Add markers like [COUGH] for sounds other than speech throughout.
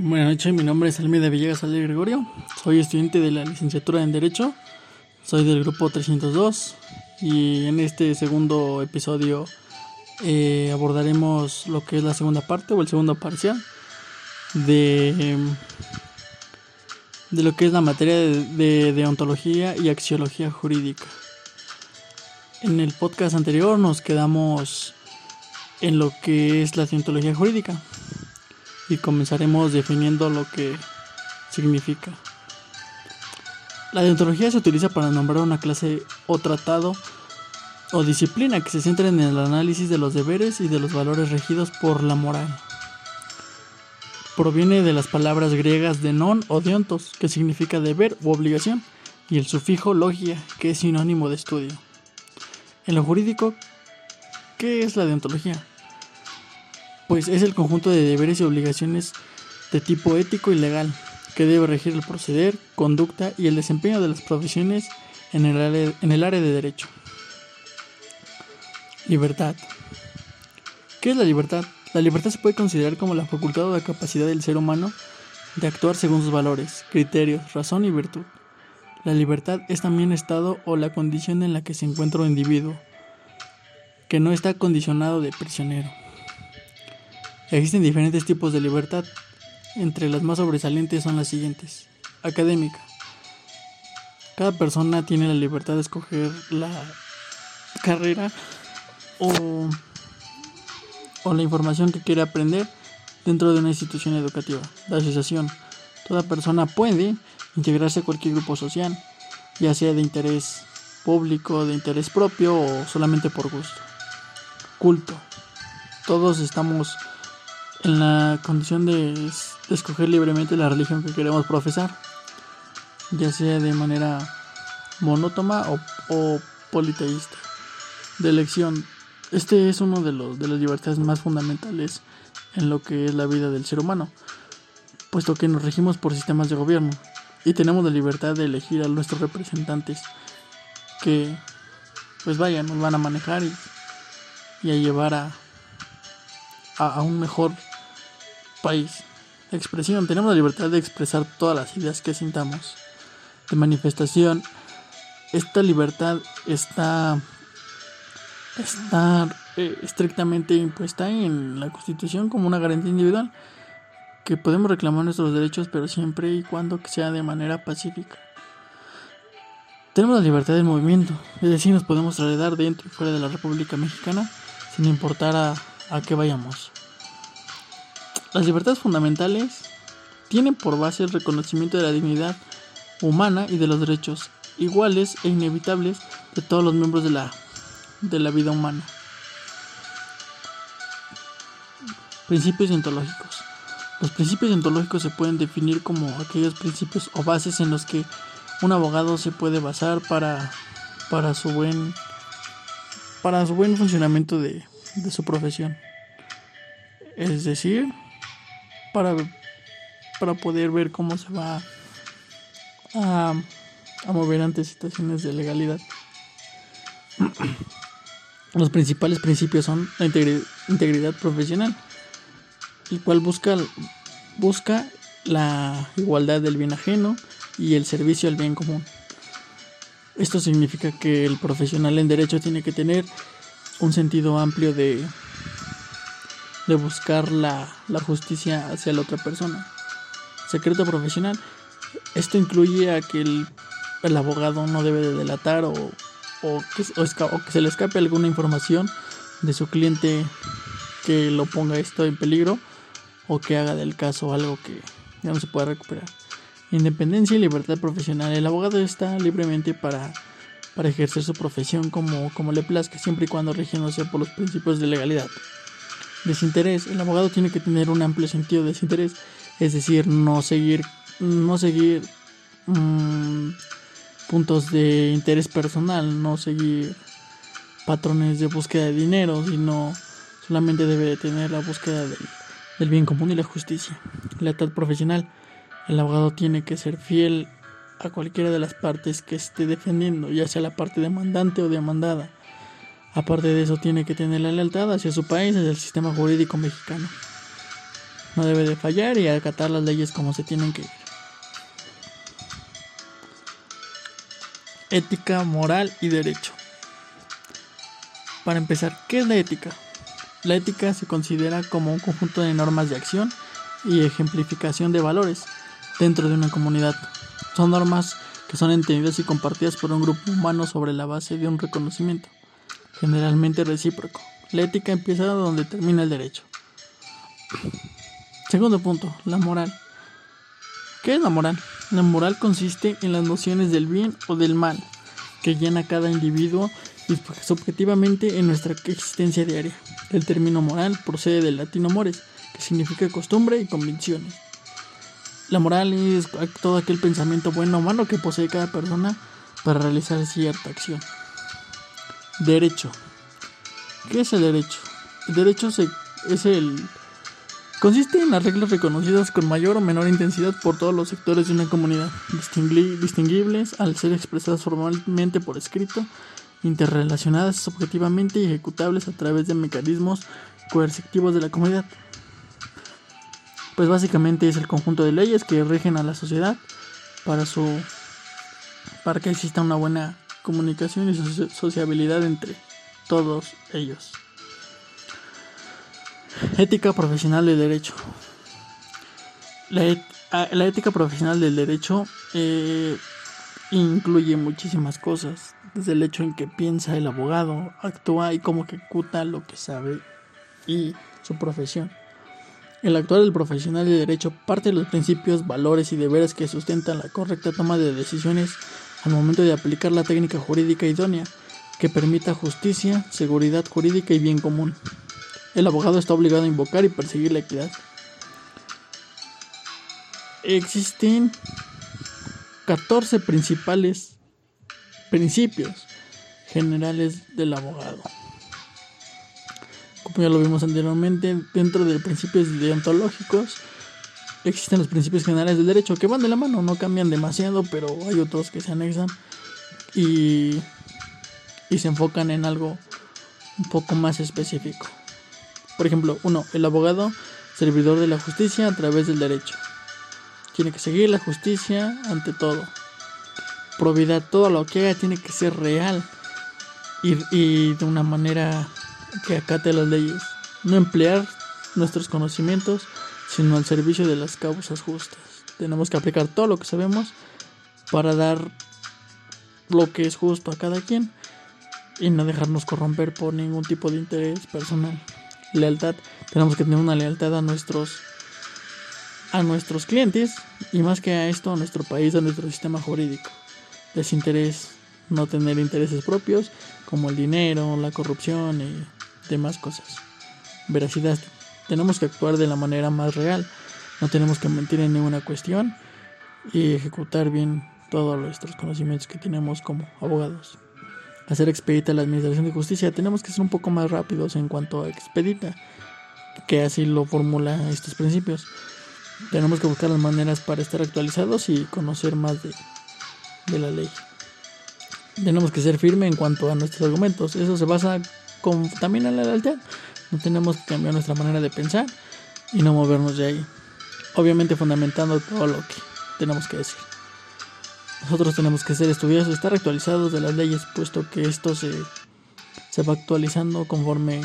Buenas noches, mi nombre es Almeida Villegas Ale Gregorio, soy estudiante de la licenciatura en Derecho, soy del grupo 302 y en este segundo episodio eh, abordaremos lo que es la segunda parte o el segundo parcial de, de lo que es la materia de, de deontología y axiología jurídica. En el podcast anterior nos quedamos en lo que es la deontología jurídica y comenzaremos definiendo lo que significa. La deontología se utiliza para nombrar una clase o tratado o disciplina que se centra en el análisis de los deberes y de los valores regidos por la moral. Proviene de las palabras griegas de non o deontos, que significa deber u obligación, y el sufijo logia, que es sinónimo de estudio. En lo jurídico, ¿qué es la deontología? Pues es el conjunto de deberes y obligaciones de tipo ético y legal que debe regir el proceder, conducta y el desempeño de las profesiones en el área, en el área de derecho. Libertad. ¿Qué es la libertad? La libertad se puede considerar como la facultad o la capacidad del ser humano de actuar según sus valores, criterios, razón y virtud. La libertad es también estado o la condición en la que se encuentra un individuo, que no está condicionado de prisionero. Existen diferentes tipos de libertad. Entre las más sobresalientes son las siguientes. Académica. Cada persona tiene la libertad de escoger la carrera o, o la información que quiere aprender dentro de una institución educativa. La asociación. Toda persona puede integrarse a cualquier grupo social, ya sea de interés público, de interés propio o solamente por gusto. Culto. Todos estamos en la condición de, escoger libremente la religión que queremos profesar, ya sea de manera monótona o, politeísta. De elección, este es uno de, los, de las libertades más fundamentales en lo que es la vida del ser humano, puesto que nos regimos por sistemas de gobierno y tenemos la libertad de elegir a nuestros representantes que, pues vaya, nos van a manejar y a llevar a, a, un mejor país. Expresión. Tenemos la libertad de expresar todas las ideas que sintamos. De manifestación. Esta libertad está, está eh, estrictamente impuesta en la Constitución como una garantía individual que podemos reclamar nuestros derechos, pero siempre y cuando sea de manera pacífica. Tenemos la libertad de movimiento, es decir, nos podemos trasladar dentro y fuera de la República Mexicana sin importar a, a qué vayamos. Las libertades fundamentales tienen por base el reconocimiento de la dignidad humana y de los derechos iguales e inevitables de todos los miembros de la, de la vida humana. Principios ontológicos. Los principios ontológicos se pueden definir como aquellos principios o bases en los que un abogado se puede basar para, para su buen para su buen funcionamiento de, de su profesión. Es decir, para, para poder ver cómo se va a, mover ante situaciones de legalidad. [CLEARS THROAT] Los principales principios son la integridad, profesional, el cual busca, busca la igualdad del bien ajeno y el servicio al bien común. Esto significa que el profesional en derecho tiene que tener un sentido amplio de, de buscar la, justicia hacia la otra persona. Secreto profesional. Esto incluye a que el, abogado no debe de delatar o, o, que, que se le escape alguna información de su cliente que lo ponga esto en peligro o que haga del caso algo que ya no se pueda recuperar. Independencia y libertad profesional. El abogado está libremente para, para ejercer su profesión como, como le plazca, siempre y cuando rigiéndose por los principios de legalidad. Desinterés. El abogado tiene que tener un amplio sentido de desinterés, es decir, no seguir, no seguir mm, puntos de interés personal, no seguir patrones de búsqueda de dinero, sino solamente debe de tener la búsqueda del, bien común y la justicia. Lealtad profesional. El abogado tiene que ser fiel a cualquiera de las partes que esté defendiendo, ya sea la parte demandante o demandada. Aparte de eso, tiene que tener la lealtad hacia su país, hacia el sistema jurídico mexicano. No debe de fallar y acatar las leyes como se tienen que ir. Ética, moral y derecho. Para empezar, ¿qué es la ética? La ética se considera como un conjunto de normas de acción y ejemplificación de valores dentro de una comunidad. Son normas que son entendidas y compartidas por un grupo humano sobre la base de un reconocimiento, generalmente recíproco. La ética empieza donde termina el derecho. Segundo punto, la moral. ¿Qué es la moral? La moral consiste en las nociones del bien o del mal que llena cada individuo y subjetivamente en nuestra existencia diaria. El término moral procede del latino mores, que significa costumbre y convicciones. La moral es todo aquel pensamiento bueno o malo que posee cada persona para realizar cierta acción. Derecho. ¿Qué es el derecho? El derecho es el consiste en las reglas reconocidas con mayor o menor intensidad por todos los sectores de una comunidad, distinguibles al ser expresadas formalmente por escrito, interrelacionadas objetivamente y ejecutables a través de mecanismos coercitivos de la comunidad pues básicamente es el conjunto de leyes que rigen a la sociedad para su para que exista una buena comunicación y sociabilidad entre todos ellos. Ética profesional del derecho. La, ah, ética profesional del derecho eh, incluye muchísimas cosas, desde el hecho en que piensa el abogado, actúa y cómo ejecuta lo que sabe y su profesión. El actuar del profesional de derecho parte de los principios, valores y deberes que sustentan la correcta toma de decisiones al momento de aplicar la técnica jurídica idónea que permita justicia, seguridad jurídica y bien común. El abogado está obligado a invocar y perseguir la equidad. Existen 14 principales principios generales del abogado como ya lo vimos anteriormente, dentro de principios deontológicos existen los principios generales del derecho que van de la mano, no cambian demasiado, pero hay otros que se anexan y, y se enfocan en algo un poco más específico. Por ejemplo, uno, el abogado, servidor de la justicia a través del derecho. Tiene que seguir la justicia ante todo. Probidad, todo lo que haga tiene que ser real y, y de una manera que acate las leyes, no emplear nuestros conocimientos, sino al servicio de las causas justas. Tenemos que aplicar todo lo que sabemos para dar lo que es justo a cada quien y no dejarnos corromper por ningún tipo de interés personal. Lealtad, tenemos que tener una lealtad a nuestros a nuestros clientes y más que a esto a nuestro país, a nuestro sistema jurídico. Desinterés, no tener intereses propios como el dinero, la corrupción y demás cosas. Veracidad. Tenemos que actuar de la manera más real. No tenemos que mentir en ninguna cuestión y ejecutar bien todos nuestros conocimientos que tenemos como abogados. Hacer expedita la administración de justicia. Tenemos que ser un poco más rápidos en cuanto a expedita, que así lo formula estos principios. Tenemos que buscar las maneras para estar actualizados y conocer más de, de la ley. Tenemos que ser firme en cuanto a nuestros argumentos. Eso se basa con, también a la lealtad. No tenemos que cambiar nuestra manera de pensar y no movernos de ahí. Obviamente fundamentando todo lo que tenemos que decir. Nosotros tenemos que ser estudiosos, estar actualizados de las leyes, puesto que esto se, se va actualizando conforme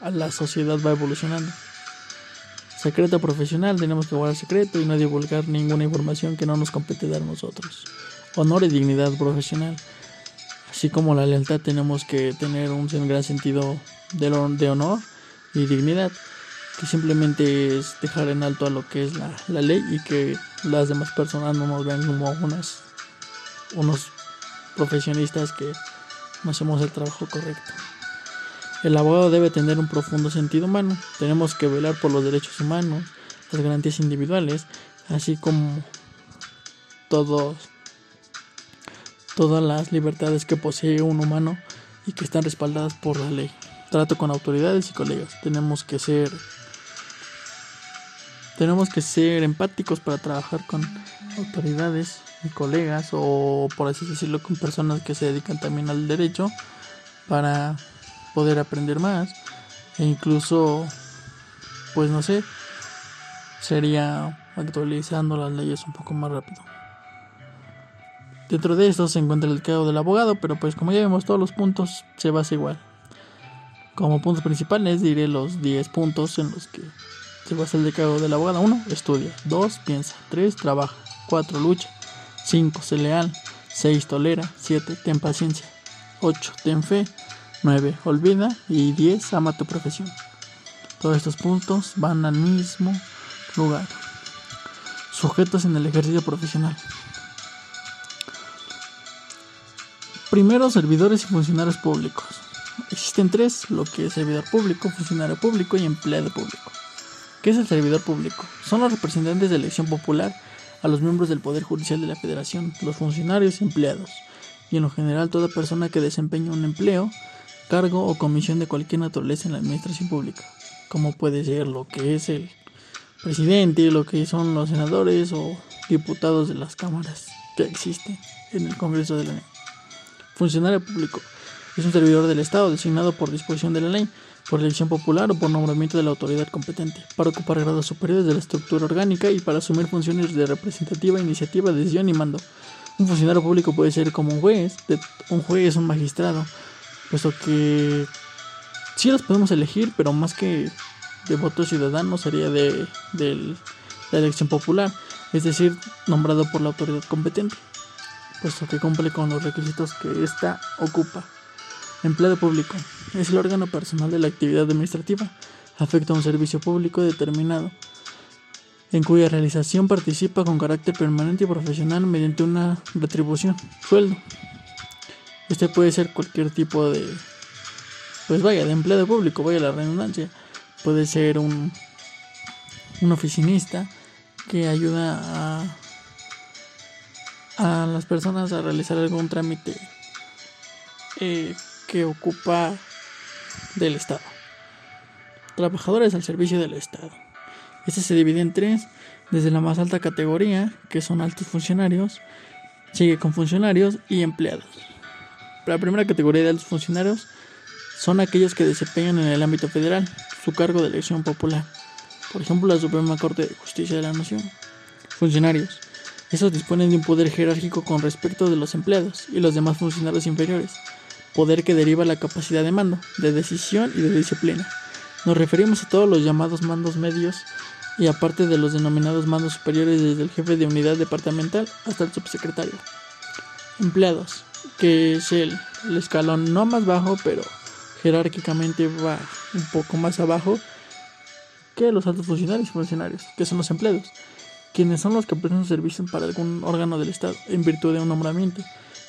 a la sociedad va evolucionando. Secreto profesional, tenemos que guardar secreto y no divulgar ninguna información que no nos compete dar nosotros. Honor y dignidad profesional. Así como la lealtad tenemos que tener un gran sentido de, de honor y dignidad, que simplemente es dejar en alto a lo que es la, la ley y que las demás personas no nos vean como unos profesionistas que no hacemos el trabajo correcto. El abogado debe tener un profundo sentido humano. Tenemos que velar por los derechos humanos, las garantías individuales, así como todos todas las libertades que posee un humano y que están respaldadas por la ley. Trato con autoridades y colegas. Tenemos que ser tenemos que ser empáticos para trabajar con autoridades y colegas o por así decirlo con personas que se dedican también al derecho para poder aprender más e incluso pues no sé sería actualizando las leyes un poco más rápido. Dentro de esto se encuentra el cargo del abogado, pero pues como ya vemos todos los puntos se basa igual. Como puntos principales diré los 10 puntos en los que se basa el decálogo del abogado. 1. Estudia. 2. Piensa. 3. Trabaja. 4. Lucha. 5. Sé leal. 6. Tolera. 7. Ten paciencia. 8. Ten fe. 9. Olvida. Y 10. Ama tu profesión. Todos estos puntos van al mismo lugar. Sujetos en el ejercicio profesional. Primero, servidores y funcionarios públicos. Existen tres, lo que es servidor público, funcionario público y empleado público. ¿Qué es el servidor público? Son los representantes de elección popular a los miembros del Poder Judicial de la Federación, los funcionarios y empleados, y en lo general toda persona que desempeña un empleo, cargo o comisión de cualquier naturaleza en la administración pública, como puede ser lo que es el presidente, lo que son los senadores o diputados de las cámaras que existen en el Congreso de la Ley. Funcionario público es un servidor del Estado designado por disposición de la ley, por elección popular o por nombramiento de la autoridad competente, para ocupar grados superiores de la estructura orgánica y para asumir funciones de representativa, iniciativa, decisión y mando. Un funcionario público puede ser como un juez, un juez, un magistrado, puesto que sí los podemos elegir, pero más que de voto ciudadano sería de, de la elección popular, es decir, nombrado por la autoridad competente, puesto que cumple con los requisitos que ésta ocupa. Empleado público. Es el órgano personal de la actividad administrativa. Afecta a un servicio público determinado, en cuya realización participa con carácter permanente y profesional mediante una retribución, sueldo. Este puede ser cualquier tipo de, pues vaya, de empleado público, vaya la redundancia. Puede ser un, un oficinista que ayuda a, a las personas a realizar algún trámite eh, que ocupa del Estado. Trabajadores al servicio del Estado. Este se divide en tres, desde la más alta categoría, que son altos funcionarios, sigue con funcionarios y empleados. La primera categoría de altos funcionarios son aquellos que desempeñan en el ámbito federal su cargo de elección popular, por ejemplo la Suprema Corte de Justicia de la Nación. Funcionarios. Esos disponen de un poder jerárquico con respecto de los empleados y los demás funcionarios inferiores poder que deriva la capacidad de mando, de decisión y de disciplina. Nos referimos a todos los llamados mandos medios y aparte de los denominados mandos superiores desde el jefe de unidad departamental hasta el subsecretario. Empleados, que es el, escalón no más bajo, pero jerárquicamente va un poco más abajo que los altos funcionarios y funcionarios, que son los empleados, quienes son los que prestan servicio para algún órgano del Estado en virtud de un nombramiento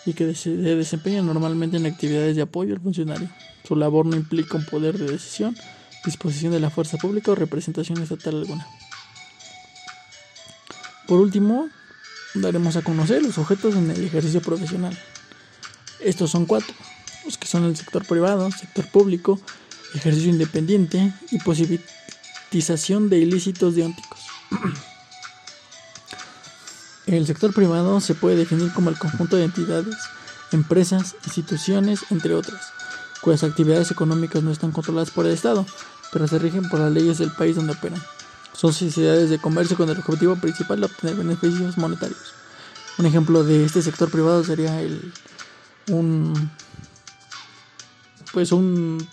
y que se desempeña normalmente en actividades de apoyo al funcionario. Su labor no implica un poder de decisión, disposición de la fuerza pública o representación estatal alguna. Por último, daremos a conocer los objetos en el ejercicio profesional. Estos son cuatro, los que son el sector privado, sector público, ejercicio independiente y posibilitización de ilícitos deónticos. [CLEARS THROAT] El sector privado se puede definir como el conjunto de entidades, empresas, instituciones, entre otras, cuyas actividades económicas no están controladas por el Estado, pero se rigen por las leyes del país donde operan. Son sociedades de comercio con el objetivo principal de obtener beneficios monetarios. Un ejemplo de este sector privado sería el un pues un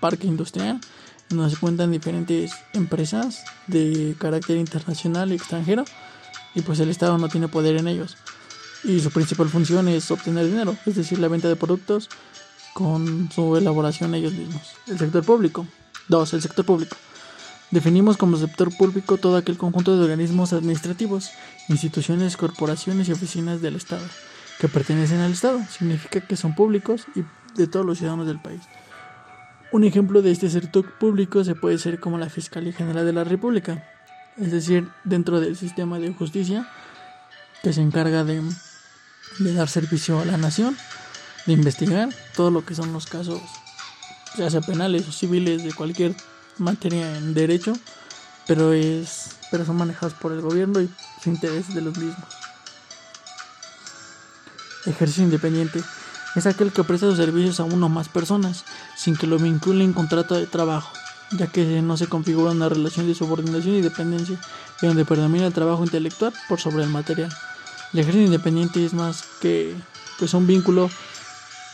parque industrial donde se cuentan diferentes empresas de carácter internacional y extranjero y pues el Estado no tiene poder en ellos. Y su principal función es obtener dinero, es decir, la venta de productos con su elaboración ellos mismos. El sector público. Dos, el sector público. Definimos como sector público todo aquel conjunto de organismos administrativos, instituciones, corporaciones y oficinas del Estado que pertenecen al Estado. Significa que son públicos y de todos los ciudadanos del país. Un ejemplo de este sector público se puede ser como la Fiscalía General de la República, es decir, dentro del sistema de justicia que se encarga de, dar servicio a la nación, de investigar todo lo que son los casos, ya sea penales o civiles, de cualquier materia en derecho, pero, es, pero son manejados por el gobierno y su interés de los mismos. Ejercicio independiente es aquel que presta sus servicios a uno o más personas sin que lo vincule en contrato de trabajo ya que no se configura una relación de subordinación y dependencia, que donde predomina el trabajo intelectual por sobre el material. El ejercicio independiente es más que pues un vínculo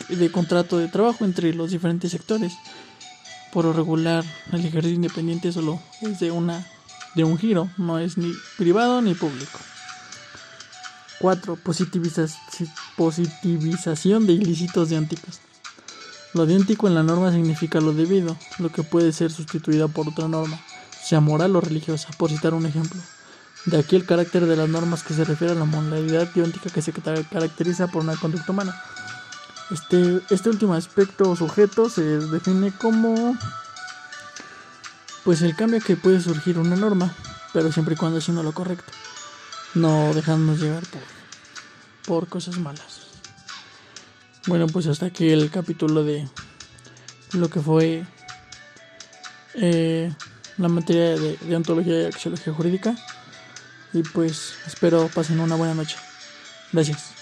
de contrato de trabajo entre los diferentes sectores. Por lo regular, el ejercicio independiente solo es de una de un giro, no es ni privado ni público. 4. Positivización de ilícitos diánticos. Lo diántico en la norma significa lo debido, lo que puede ser sustituida por otra norma, sea moral o religiosa, por citar un ejemplo. De aquí el carácter de las normas que se refiere a la modalidad dióntica que se caracteriza por una conducta humana. Este, este último aspecto o sujeto se define como pues el cambio que puede surgir una norma, pero siempre y cuando haciendo lo correcto, no dejándonos llevar por, por cosas malas. Bueno, pues hasta aquí el capítulo de lo que fue eh, la materia de, de ontología y axiología jurídica. Y pues espero pasen una buena noche. Gracias.